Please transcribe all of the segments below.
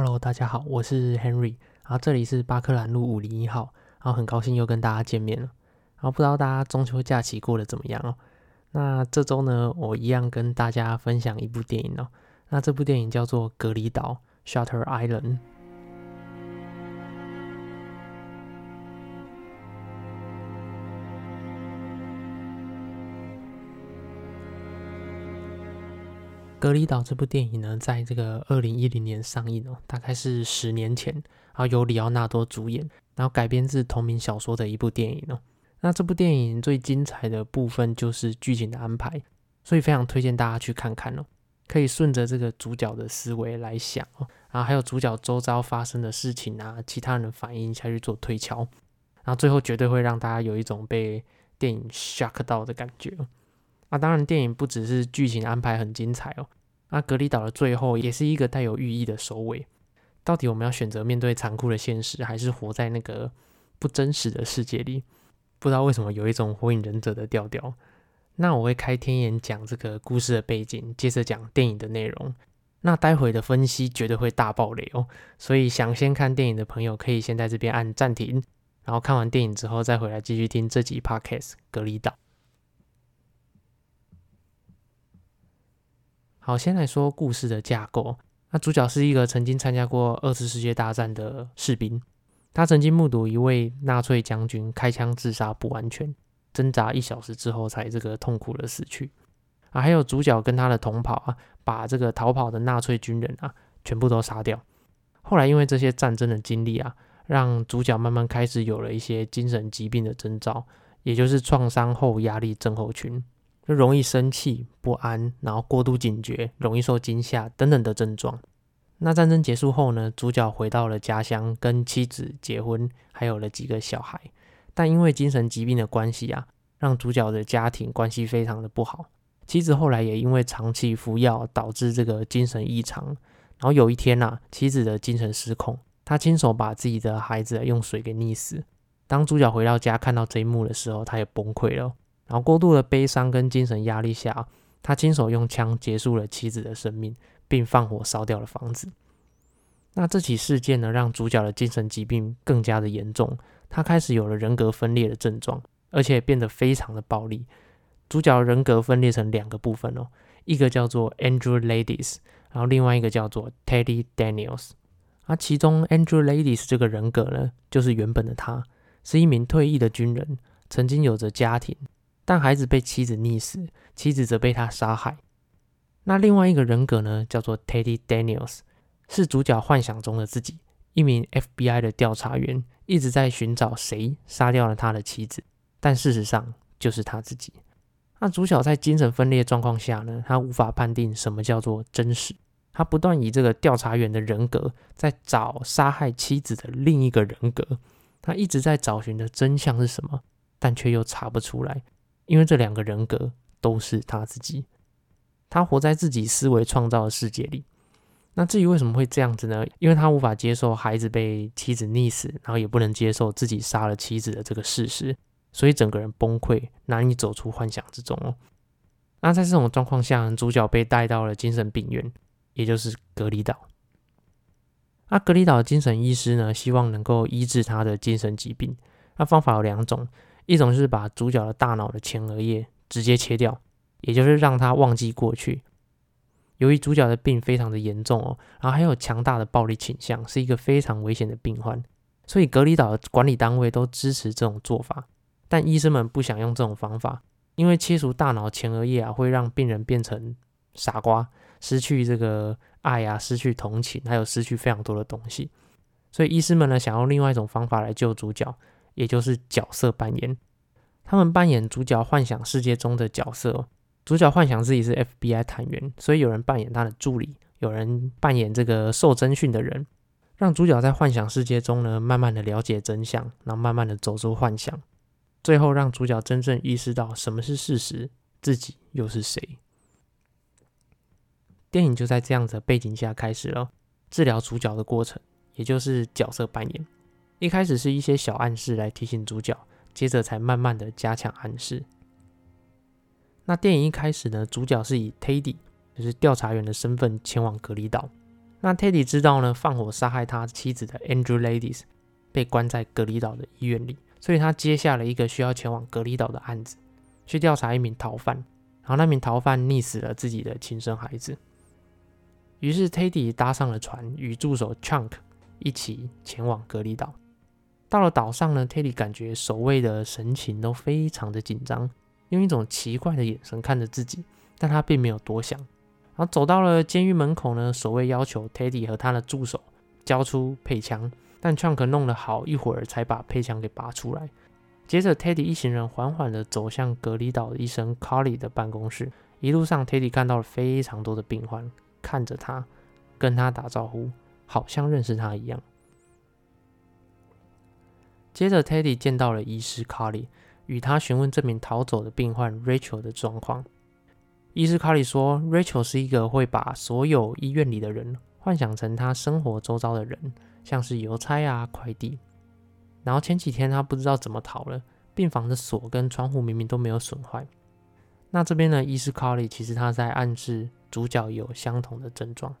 Hello，大家好，我是 Henry，然后这里是巴克兰路五零一号，然后很高兴又跟大家见面了。然后不知道大家中秋假期过得怎么样哦？那这周呢，我一样跟大家分享一部电影哦。那这部电影叫做《隔离岛》（Shutter Island）。《隔离岛》这部电影呢，在这个二零一零年上映哦，大概是十年前，然后由里奥纳多主演，然后改编自同名小说的一部电影哦。那这部电影最精彩的部分就是剧情的安排，所以非常推荐大家去看看哦。可以顺着这个主角的思维来想哦，然后还有主角周遭发生的事情啊，其他人的反应下去做推敲，然后最后绝对会让大家有一种被电影 shock 到的感觉。啊，当然，电影不只是剧情安排很精彩哦。那隔离岛的最后也是一个带有寓意的收尾。到底我们要选择面对残酷的现实，还是活在那个不真实的世界里？不知道为什么有一种火影忍者的调调。那我会开天眼讲这个故事的背景，接着讲电影的内容。那待会的分析绝对会大爆雷哦。所以想先看电影的朋友，可以先在这边按暂停，然后看完电影之后再回来继续听这集 podcast 隔离岛。好，先来说故事的架构。那主角是一个曾经参加过二次世界大战的士兵，他曾经目睹一位纳粹将军开枪自杀不完全，挣扎一小时之后才这个痛苦的死去。啊，还有主角跟他的同袍啊，把这个逃跑的纳粹军人啊全部都杀掉。后来因为这些战争的经历啊，让主角慢慢开始有了一些精神疾病的征兆，也就是创伤后压力症候群。就容易生气、不安，然后过度警觉，容易受惊吓等等的症状。那战争结束后呢？主角回到了家乡，跟妻子结婚，还有了几个小孩。但因为精神疾病的关系啊，让主角的家庭关系非常的不好。妻子后来也因为长期服药，导致这个精神异常。然后有一天呐，妻子的精神失控，他亲手把自己的孩子用水给溺死。当主角回到家看到这一幕的时候，他也崩溃了。然后过度的悲伤跟精神压力下，他亲手用枪结束了妻子的生命，并放火烧掉了房子。那这起事件呢，让主角的精神疾病更加的严重，他开始有了人格分裂的症状，而且变得非常的暴力。主角人格分裂成两个部分哦，一个叫做 Andrew Ladies，然后另外一个叫做 Teddy Daniels。而其中 Andrew Ladies 这个人格呢，就是原本的他，是一名退役的军人，曾经有着家庭。但孩子被妻子溺死，妻子则被他杀害。那另外一个人格呢，叫做 Teddy Daniels，是主角幻想中的自己，一名 FBI 的调查员，一直在寻找谁杀掉了他的妻子，但事实上就是他自己。那主角在精神分裂状况下呢，他无法判定什么叫做真实，他不断以这个调查员的人格在找杀害妻子的另一个人格，他一直在找寻的真相是什么，但却又查不出来。因为这两个人格都是他自己，他活在自己思维创造的世界里。那至于为什么会这样子呢？因为他无法接受孩子被妻子溺死，然后也不能接受自己杀了妻子的这个事实，所以整个人崩溃，难以走出幻想之中哦。那在这种状况下，主角被带到了精神病院，也就是隔离岛。那隔离岛的精神医师呢，希望能够医治他的精神疾病。那方法有两种。一种是把主角的大脑的前额叶直接切掉，也就是让他忘记过去。由于主角的病非常的严重哦，然后还有强大的暴力倾向，是一个非常危险的病患，所以隔离岛的管理单位都支持这种做法。但医生们不想用这种方法，因为切除大脑前额叶啊，会让病人变成傻瓜，失去这个爱啊，失去同情，还有失去非常多的东西。所以医师们呢，想用另外一种方法来救主角。也就是角色扮演，他们扮演主角幻想世界中的角色。主角幻想自己是 FBI 探员，所以有人扮演他的助理，有人扮演这个受侦讯的人，让主角在幻想世界中呢，慢慢的了解真相，然后慢慢的走出幻想，最后让主角真正意识到什么是事实，自己又是谁。电影就在这样子的背景下开始了治疗主角的过程，也就是角色扮演。一开始是一些小暗示来提醒主角，接着才慢慢的加强暗示。那电影一开始呢，主角是以 Teddy，就是调查员的身份前往隔离岛。那 Teddy 知道呢，放火杀害他妻子的 Andrew Ladies 被关在隔离岛的医院里，所以他接下了一个需要前往隔离岛的案子，去调查一名逃犯。然后那名逃犯溺死了自己的亲生孩子。于是 Teddy 搭上了船，与助手 Chunk 一起前往隔离岛。到了岛上呢，Teddy 感觉守卫的神情都非常的紧张，用一种奇怪的眼神看着自己，但他并没有多想。然后走到了监狱门口呢，守卫要求 Teddy 和他的助手交出配枪，但 Chunk 弄了好一会儿才把配枪给拔出来。接着，Teddy 一行人缓缓地走向隔离岛的医生 Carly 的办公室。一路上，Teddy 看到了非常多的病患，看着他，跟他打招呼，好像认识他一样。接着，Teddy 见到了医师 Carly，与他询问这名逃走的病患 Rachel 的状况。医师 Carly 说，Rachel 是一个会把所有医院里的人幻想成他生活周遭的人，像是邮差啊、快递。然后前几天他不知道怎么逃了，病房的锁跟窗户明明都没有损坏。那这边呢，医师 Carly 其实他在暗示主角有相同的症状。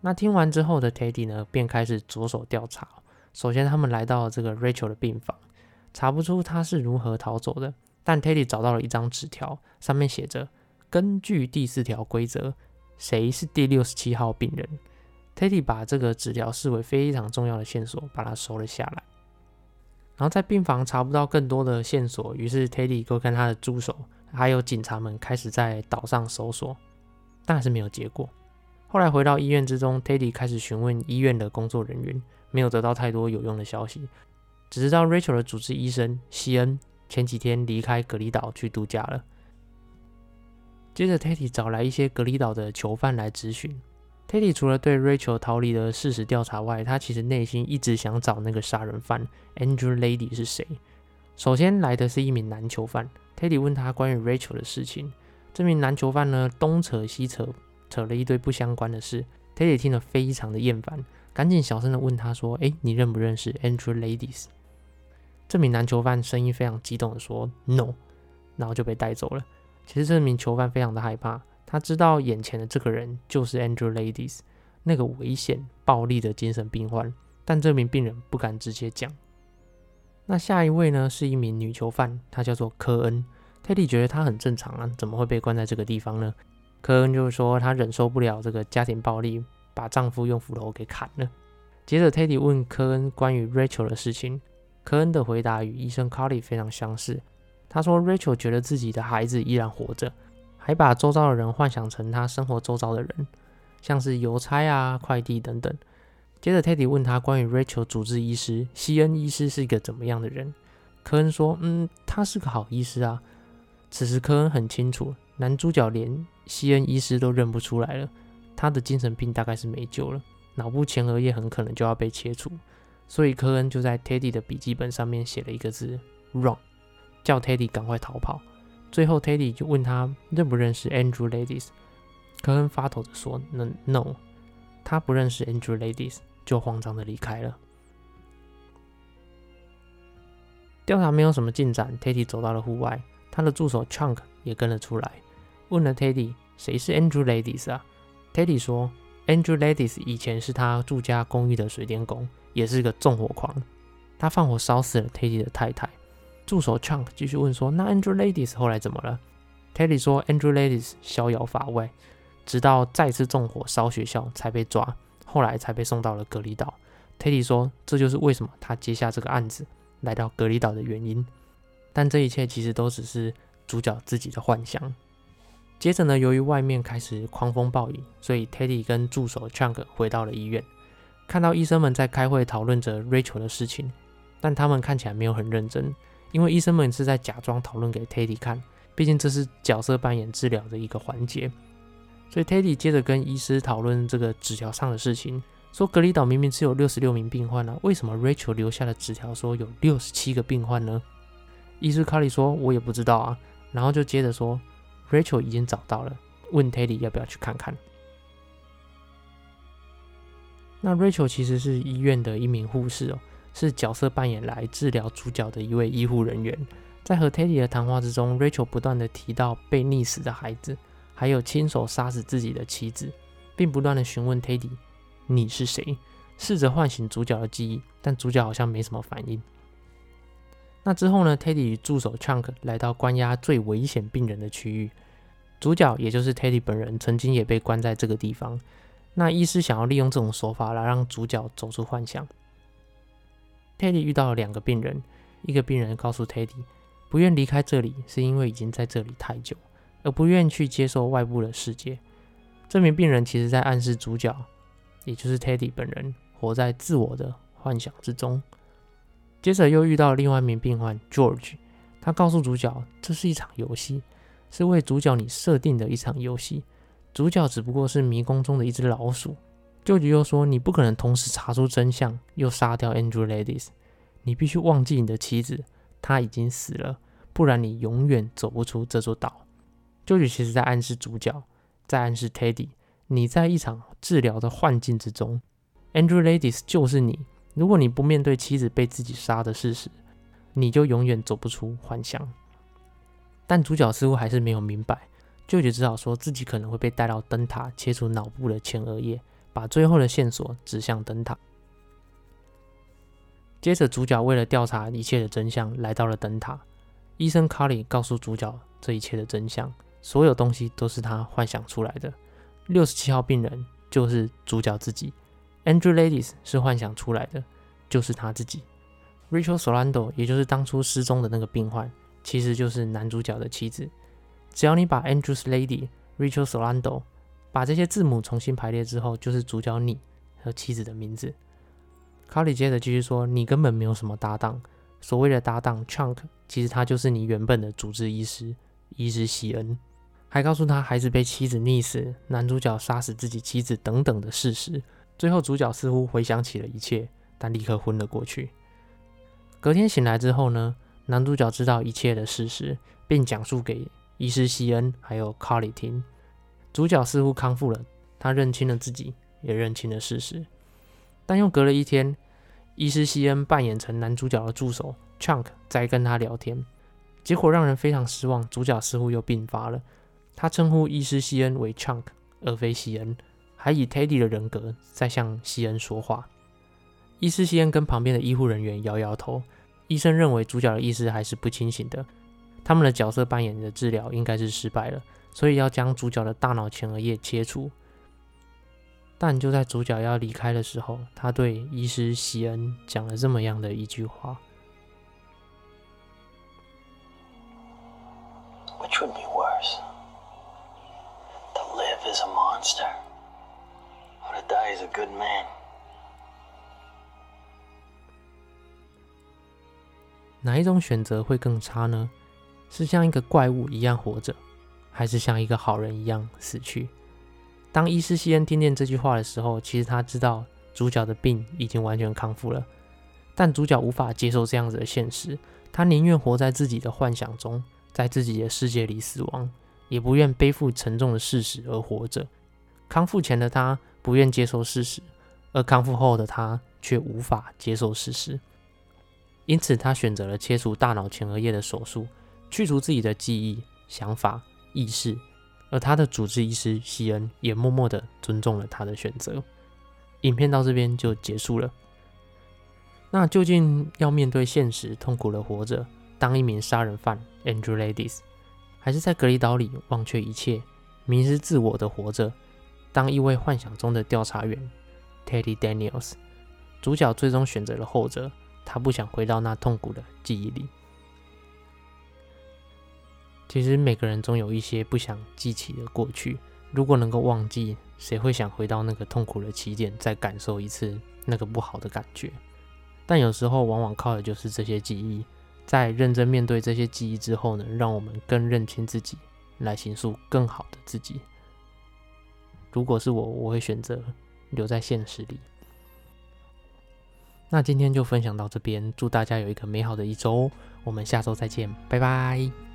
那听完之后的 Teddy 呢，便开始着手调查。首先，他们来到这个 Rachel 的病房，查不出他是如何逃走的。但 Teddy 找到了一张纸条，上面写着：“根据第四条规则，谁是第六十七号病人？”Teddy 把这个纸条视为非常重要的线索，把它收了下来。然后在病房查不到更多的线索，于是 Teddy 就跟他的助手。还有警察们开始在岛上搜索，但是没有结果。后来回到医院之中，Teddy 开始询问医院的工作人员，没有得到太多有用的消息，只知道 Rachel 的主治医生西恩前几天离开格里岛去度假了。接着，Teddy 找来一些格里岛的囚犯来咨询。Teddy 除了对 Rachel 逃离的事实调查外，他其实内心一直想找那个杀人犯 Andrew Lady 是谁。首先来的是一名男囚犯。Teddy 问他关于 Rachel 的事情，这名男囚犯呢东扯西扯，扯了一堆不相关的事。Teddy 听了非常的厌烦，赶紧小声的问他说：“哎，你认不认识 Andrew Ladies？” 这名男囚犯声音非常激动的说：“No。”然后就被带走了。其实这名囚犯非常的害怕，他知道眼前的这个人就是 Andrew Ladies，那个危险暴力的精神病患，但这名病人不敢直接讲。那下一位呢，是一名女囚犯，她叫做科恩。Teddy 觉得她很正常啊，怎么会被关在这个地方呢？科恩就是说她忍受不了这个家庭暴力，把丈夫用斧头给砍了。接着 Teddy 问科恩关于 Rachel 的事情，科恩的回答与医生 Carly 非常相似。他说 Rachel 觉得自己的孩子依然活着，还把周遭的人幻想成他生活周遭的人，像是邮差啊、快递等等。接着，Teddy 问他关于 Rachel 主治医师西恩医师是一个怎么样的人。科恩说：“嗯，他是个好医师啊。”此时，科恩很清楚，男主角连西恩医师都认不出来了，他的精神病大概是没救了，脑部前额叶很可能就要被切除。所以，科恩就在 Teddy 的笔记本上面写了一个字 “run”，叫 Teddy 赶快逃跑。最后，Teddy 就问他认不认识 Andrew Ladies。科恩发抖着说：“No，他不认识 Andrew Ladies。”就慌张的离开了。调查没有什么进展，Teddy 走到了户外，他的助手 Chunk 也跟了出来，问了 Teddy 谁是 Andrew Ladies 啊？Teddy 说 Andrew Ladies 以前是他住家公寓的水电工，也是个纵火狂，他放火烧死了 Teddy 的太太。助手 Chunk 继续问说，那 Andrew Ladies 后来怎么了？Teddy 说 Andrew Ladies 逍遥法外，直到再次纵火烧学校才被抓。后来才被送到了隔离岛。Teddy 说：“这就是为什么他接下这个案子来到隔离岛的原因。”但这一切其实都只是主角自己的幻想。接着呢，由于外面开始狂风暴雨，所以 Teddy 跟助手 Chunk 回到了医院，看到医生们在开会讨论着 Rachel 的事情，但他们看起来没有很认真，因为医生们是在假装讨论给 Teddy 看，毕竟这是角色扮演治疗的一个环节。所以 Teddy 接着跟医师讨论这个纸条上的事情，说隔离岛明明只有六十六名病患呢，为什么 Rachel 留下的纸条说有六十七个病患呢？医师卡里说：“我也不知道啊。”然后就接着说：“Rachel 已经找到了，问 Teddy 要不要去看看。”那 Rachel 其实是医院的一名护士哦，是角色扮演来治疗主角的一位医护人员。在和 Teddy 的谈话之中，Rachel 不断的提到被溺死的孩子。还有亲手杀死自己的妻子，并不断的询问 Teddy 你是谁，试着唤醒主角的记忆，但主角好像没什么反应。那之后呢？Teddy 与助手 Chunk 来到关押最危险病人的区域，主角也就是 Teddy 本人曾经也被关在这个地方。那医师想要利用这种手法来让主角走出幻想。Teddy 遇到了两个病人，一个病人告诉 Teddy，不愿离开这里是因为已经在这里太久，而不愿去接受外部的世界。这名病人其实在暗示主角，也就是 Teddy 本人，活在自我的幻想之中。接着又遇到另外一名病患 George，他告诉主角，这是一场游戏，是为主角你设定的一场游戏。主角只不过是迷宫中的一只老鼠。George 又说，你不可能同时查出真相，又杀掉 Andrew Ladies，你必须忘记你的妻子，她已经死了，不然你永远走不出这座岛。George 其实在暗示主角，在暗示 Teddy，你在一场治疗的幻境之中，Andrew Ladies 就是你。如果你不面对妻子被自己杀的事实，你就永远走不出幻想。但主角似乎还是没有明白，舅舅只好说自己可能会被带到灯塔，切除脑部的前额叶，把最后的线索指向灯塔。接着，主角为了调查一切的真相，来到了灯塔。医生卡里告诉主角这一切的真相，所有东西都是他幻想出来的。六十七号病人就是主角自己。Andrew Ladies 是幻想出来的，就是他自己。Rachel Solando 也就是当初失踪的那个病患，其实就是男主角的妻子。只要你把 Andrew's Lady、Rachel Solando 把这些字母重新排列之后，就是主角你和妻子的名字。卡里接着继续说：“你根本没有什么搭档，所谓的搭档 Chunk，其实他就是你原本的主治医师医师西恩。”还告诉他孩子被妻子溺死、男主角杀死自己妻子等等的事实。最后，主角似乎回想起了一切，但立刻昏了过去。隔天醒来之后呢，男主角知道一切的事实，并讲述给医师西恩还有卡里听。主角似乎康复了，他认清了自己，也认清了事实。但又隔了一天，医师西恩扮演成男主角的助手 Chunk 在跟他聊天，结果让人非常失望。主角似乎又病发了，他称呼医师西恩为 Chunk，而非西恩。还以 Teddy 的人格在向西恩说话。医师西恩跟旁边的医护人员摇摇头。医生认为主角的意识还是不清醒的，他们的角色扮演的治疗应该是失败了，所以要将主角的大脑前额叶切除。但就在主角要离开的时候，他对医师西恩讲了这么样的一句话：“Which would be worse, to live as a monster?” Die is a good man。哪一种选择会更差呢？是像一个怪物一样活着，还是像一个好人一样死去？当伊斯西恩听见这句话的时候，其实他知道主角的病已经完全康复了，但主角无法接受这样子的现实，他宁愿活在自己的幻想中，在自己的世界里死亡，也不愿背负沉重的事实而活着。康复前的他。不愿接受事实，而康复后的他却无法接受事实，因此他选择了切除大脑前额叶的手术，去除自己的记忆、想法、意识。而他的主治医师西恩也默默的尊重了他的选择。影片到这边就结束了。那究竟要面对现实，痛苦的活着，当一名杀人犯 Andrew Ladies，还是在隔离岛里忘却一切，迷失自我的活着？当一位幻想中的调查员，Teddy Daniels，主角最终选择了后者。他不想回到那痛苦的记忆里。其实每个人总有一些不想记起的过去。如果能够忘记，谁会想回到那个痛苦的起点，再感受一次那个不好的感觉？但有时候，往往靠的就是这些记忆。在认真面对这些记忆之后呢，让我们更认清自己，来形塑更好的自己。如果是我，我会选择留在现实里。那今天就分享到这边，祝大家有一个美好的一周，我们下周再见，拜拜。